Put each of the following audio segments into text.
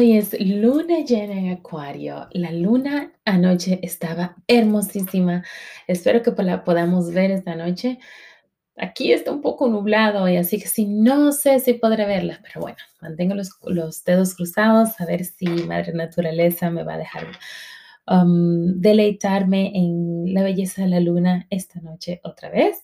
Hoy es luna llena en Acuario. La luna anoche estaba hermosísima. Espero que la podamos ver esta noche. Aquí está un poco nublado y así que si no sé si podré verla, pero bueno, mantengo los, los dedos cruzados a ver si Madre Naturaleza me va a dejar um, deleitarme en la belleza de la luna esta noche otra vez.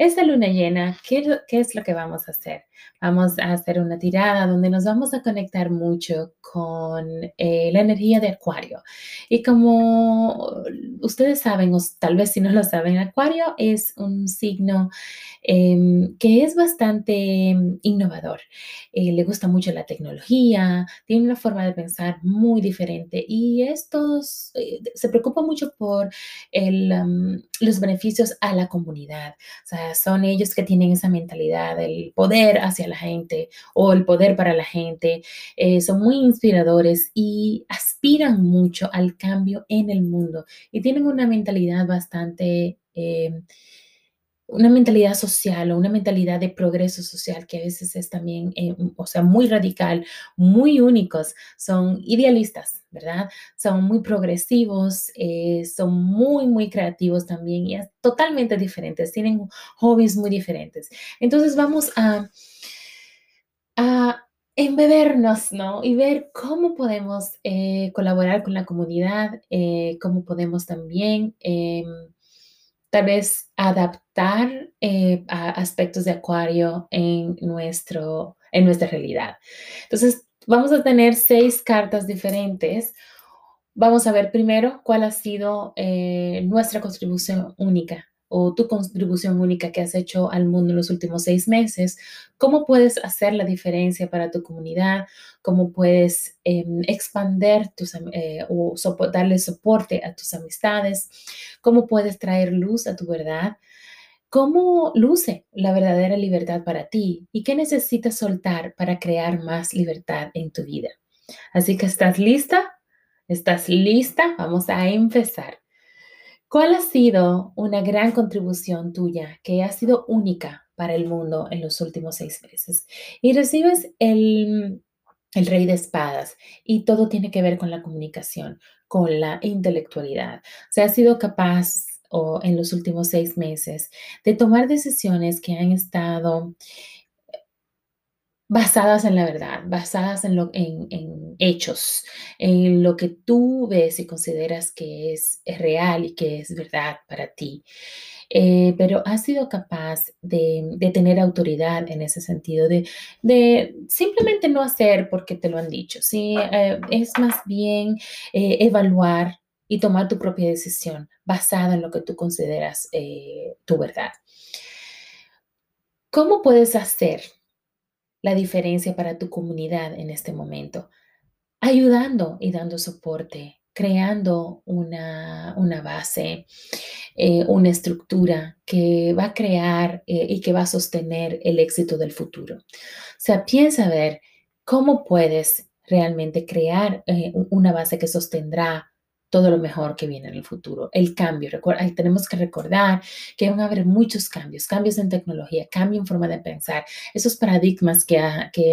Esta luna llena, ¿qué, ¿qué, es lo que vamos a hacer? Vamos a hacer una tirada donde nos vamos a conectar mucho con eh, la energía de Acuario. Y como ustedes saben, o tal vez si no lo saben, Acuario es un signo em, que es bastante innovador. Eh, le gusta mucho la tecnología, tiene una forma de pensar muy diferente y estos eh, se preocupa mucho por el, los beneficios a la comunidad. O sea, son ellos que tienen esa mentalidad del poder hacia la gente o el poder para la gente. Eh, son muy inspiradores y aspiran mucho al cambio en el mundo y tienen una mentalidad bastante... Eh, una mentalidad social o una mentalidad de progreso social que a veces es también, eh, o sea, muy radical, muy únicos, son idealistas, ¿verdad? Son muy progresivos, eh, son muy, muy creativos también y es totalmente diferentes, tienen hobbies muy diferentes. Entonces vamos a, a embebernos, ¿no? Y ver cómo podemos eh, colaborar con la comunidad, cómo podemos también em, tal vez adaptar eh, aspectos de acuario en, nuestro, en nuestra realidad. Entonces, vamos a tener seis cartas diferentes. Vamos a ver primero cuál ha sido eh, nuestra contribución única o tu contribución única que has hecho al mundo en los últimos seis meses, cómo puedes hacer la diferencia para tu comunidad, cómo puedes eh, expander tus, eh, o darle soporte a tus amistades, cómo puedes traer luz a tu verdad, cómo luce la verdadera libertad para ti y qué necesitas soltar para crear más libertad en tu vida. Así que estás lista, estás lista, vamos a empezar. ¿Cuál ha sido una gran contribución tuya que ha sido única para el mundo en los últimos seis meses? Y recibes el, el rey de espadas y todo tiene que ver con la comunicación, con la intelectualidad. Se ha sido capaz o en los últimos seis meses de tomar decisiones que han estado basadas en la verdad, basadas en, en, hechos, en lo que tú ves y consideras que es, real y que es verdad para ti. Eh, pero has sido capaz de, tener autoridad en ese sentido, de, simplemente no hacer porque te lo han dicho, ¿sí? Eh, es más bien eh, evaluar y tomar tu propia decisión basada en lo que tú consideras tu verdad. ¿Cómo puedes hacer la diferencia para tu comunidad en este momento, ayudando y dando soporte, creando una, base, eh, una estructura que va a crear eh, y que va a sostener el éxito del futuro. O sea, piensa ver cómo puedes realmente crear eh, una base que sostendrá todo lo mejor que viene en el futuro, el cambio. tenemos que recordar que van a haber muchos cambios, cambios en tecnología, cambio en forma de pensar, esos paradigmas que,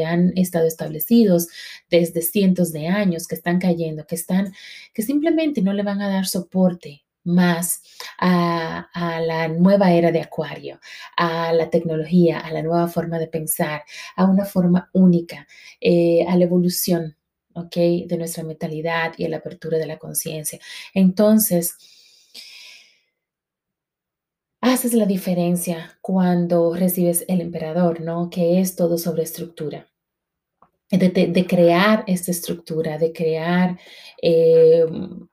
han estado establecidos desde cientos de años, que están cayendo, que, están, que simplemente no le van a dar soporte más a, la nueva era de Acuario, a la tecnología, a la nueva forma de pensar, a una forma única, eh, a la evolución de nuestra mentalidad y la apertura de la conciencia. Entonces, haces la diferencia cuando recibes el emperador, ¿no? Que es todo sobre estructura. De, crear esta estructura, de crear em,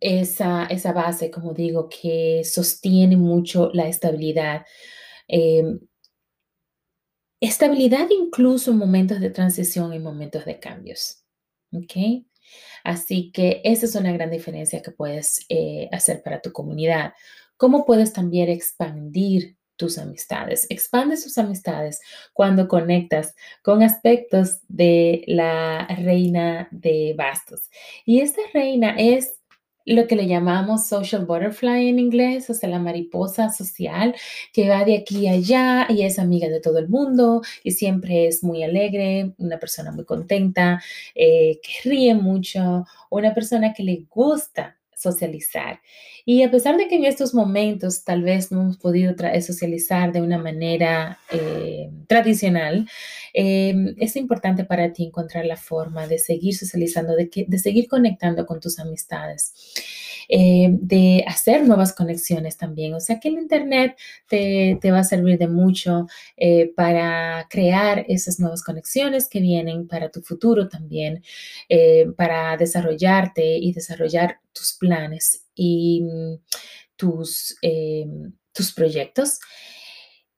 esa, esa, base, como digo, que sostiene mucho la estabilidad. Em, estabilidad incluso en momentos de transición y momentos de cambios. ¿Ok? Así que esa es una gran diferencia que puedes eh, hacer para tu comunidad. ¿Cómo puedes también expandir tus amistades? Expande tus amistades cuando conectas con aspectos de la reina de bastos. Y esta reina es lo que le llamamos social butterfly en inglés, o sea, la mariposa social que va de aquí a allá y es amiga de todo el mundo y siempre es muy alegre, una persona muy contenta, eh, que ríe mucho, una persona que le gusta socializar. Y a pesar de que en estos momentos tal vez no hemos podido socializar de una manera eh, tradicional, em, es importante para ti encontrar la forma de seguir socializando, de, de seguir conectando con tus amistades. Eh, de hacer nuevas conexiones también. O sea que el Internet te, va a servir de mucho eh, para crear esas nuevas conexiones que vienen para tu futuro también, eh, para desarrollarte y desarrollar tus planes y mm, tus, tus proyectos.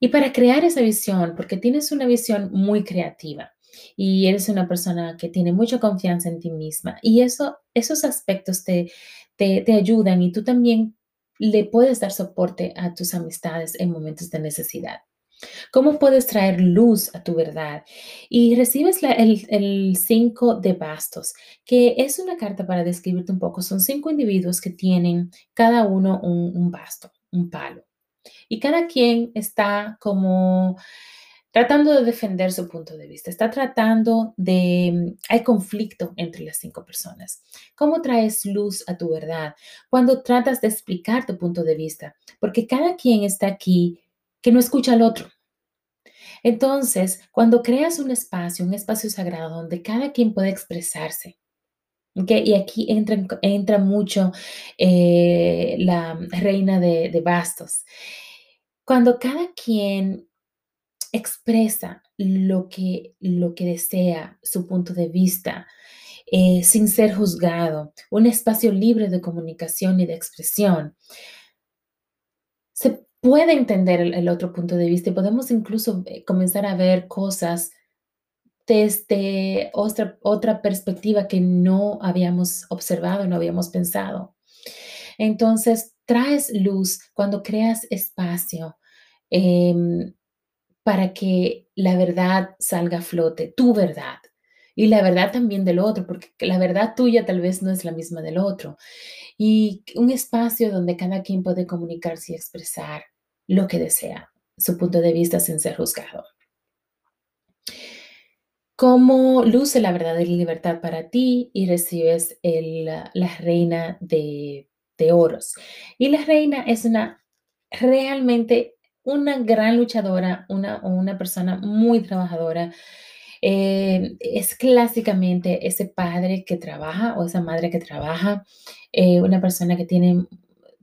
Y para crear esa visión, porque tienes una visión muy creativa y eres una persona que tiene mucha confianza en ti misma y eso, esos aspectos te, te, ayudan y tú también le puedes dar soporte a tus amistades en momentos de necesidad. ¿Cómo puedes traer luz a tu verdad? Y recibes el 5 de bastos, que es una carta para describirte un poco. Son cinco individuos que tienen cada uno un, un basto, un palo. Y cada quien está como tratando de defender su punto de vista, está tratando de, mm, hay conflicto entre las cinco personas. ¿Cómo traes luz a tu verdad cuando tratas de explicar tu punto de vista? Porque cada quien está aquí que no escucha al otro. Entonces, cuando creas un espacio, un espacio sagrado donde cada quien puede expresarse, y aquí entra, entra mucho eh, la reina de, de bastos. Cuando cada quien expresa lo que, lo que desea, su punto de vista, eh, sin ser juzgado, un espacio libre de comunicación y de expresión. Se puede entender el, otro punto de vista y podemos incluso eh, comenzar a ver cosas desde otra, otra perspectiva que no habíamos observado, no habíamos pensado. Entonces, traes luz cuando creas espacio. Em, para que la verdad salga a flote, tu verdad. Y la verdad también del otro, porque la verdad tuya tal vez no es la misma del otro. Y un espacio donde cada quien puede comunicarse y expresar lo que desea, su punto de vista sin ser juzgado. ¿Cómo luce la verdadera libertad para ti y recibes la reina de, de oros? Y la reina es una realmente una gran luchadora, una, una persona muy trabajadora. Eh, es clásicamente ese padre que trabaja o esa madre que trabaja, eh, una persona que tiene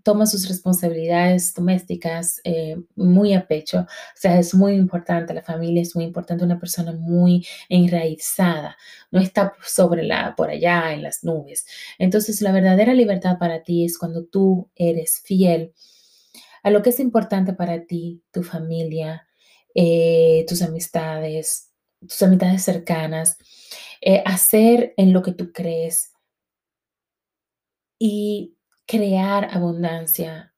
toma sus responsabilidades domésticas eh, muy a pecho. O sea, es muy importante, la familia es muy importante, una persona muy enraizada, no está sobre la, por allá en las nubes. Entonces, la verdadera libertad para ti es cuando tú eres fiel a lo que es importante para ti, tu familia, eh, tus amistades, tus amistades cercanas, eh, hacer en lo que tú crees y crear abundancia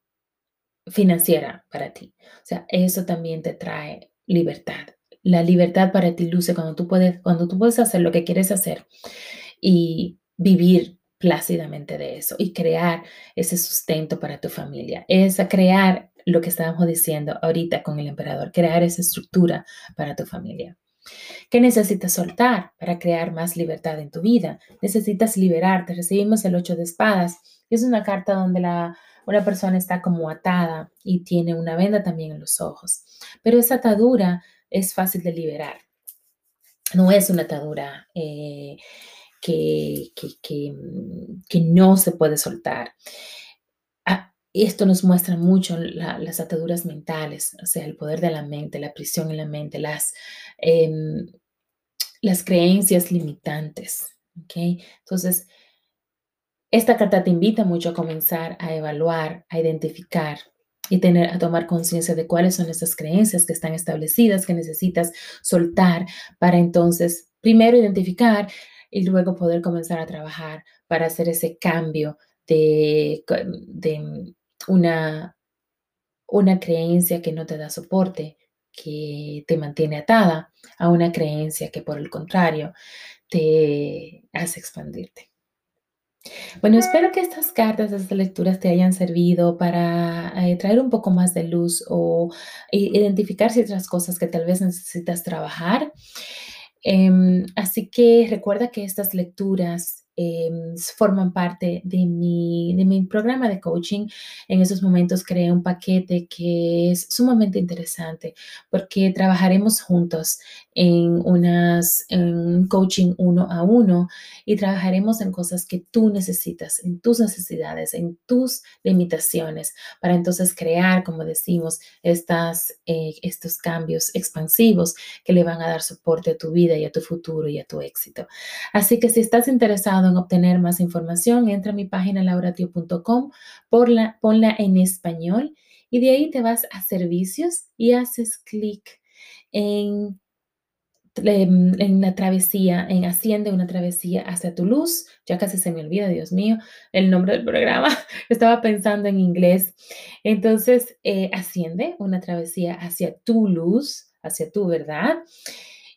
financiera para ti. O sea, eso también te trae libertad. La libertad para ti luce cuando tú puedes, cuando tú puedes hacer lo que quieres hacer y vivir plácidamente de eso y crear ese sustento para tu familia. Es crear lo que estábamos diciendo ahorita con el emperador, crear esa estructura para tu familia. ¿Qué necesitas soltar para crear más libertad en tu vida? Necesitas liberarte. Recibimos el ocho de espadas. Es una carta donde la, una persona está como atada y tiene una venda también en los ojos. Pero esa atadura es fácil de liberar. No es una atadura eh, que, que, no se puede soltar. Ah, esto nos muestra mucho las ataduras mentales, o sea, el poder de la mente, la prisión en la mente, las, em, las creencias limitantes. ¿okay? Entonces, esta carta te invita mucho a comenzar a evaluar, a identificar y tener, a tomar conciencia de cuáles son esas creencias que están establecidas, que necesitas soltar para entonces, primero, identificar y luego poder comenzar a trabajar para hacer ese cambio de, de una, una creencia que no te da soporte, que te mantiene atada, a una creencia que por el contrario te hace expandirte. Bueno, espero que estas cartas, estas lecturas te hayan servido para eh, traer un poco más de luz o identificar ciertas cosas que tal vez necesitas trabajar. Em, así que recuerda que estas lecturas Em, forman parte de mi, de mi programa de coaching. En esos momentos creé un paquete que es sumamente interesante porque trabajaremos juntos en, unas, coaching uno a uno y trabajaremos en cosas que tú necesitas, en tus necesidades, en tus limitaciones, para entonces crear, como decimos, estas, eh, estos cambios expansivos que le van a dar soporte a tu vida y a tu futuro y a tu éxito. Así que si estás interesado, en obtener más información, entra a mi página lauratio.com, ponla en español y de ahí te vas a servicios y haces clic en, en, la travesía, en asciende una travesía hacia tu luz. Ya casi se me olvida, Dios mío, el nombre del programa. Estaba pensando en inglés. Entonces, eh, asciende una travesía hacia tu luz, hacia tu verdad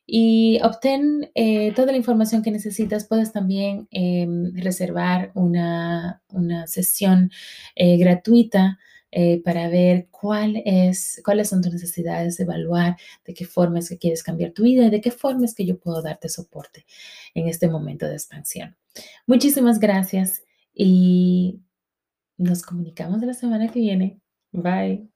y obtén eh, toda la información que necesitas. Puedes también em, reservar una, sesión eh, gratuita eh, para ver cuál es, cuáles son tus necesidades, evaluar de qué forma es que quieres cambiar tu vida y de qué forma es que yo puedo darte soporte en este momento de expansión. Muchísimas gracias y nos comunicamos la semana que viene. Bye.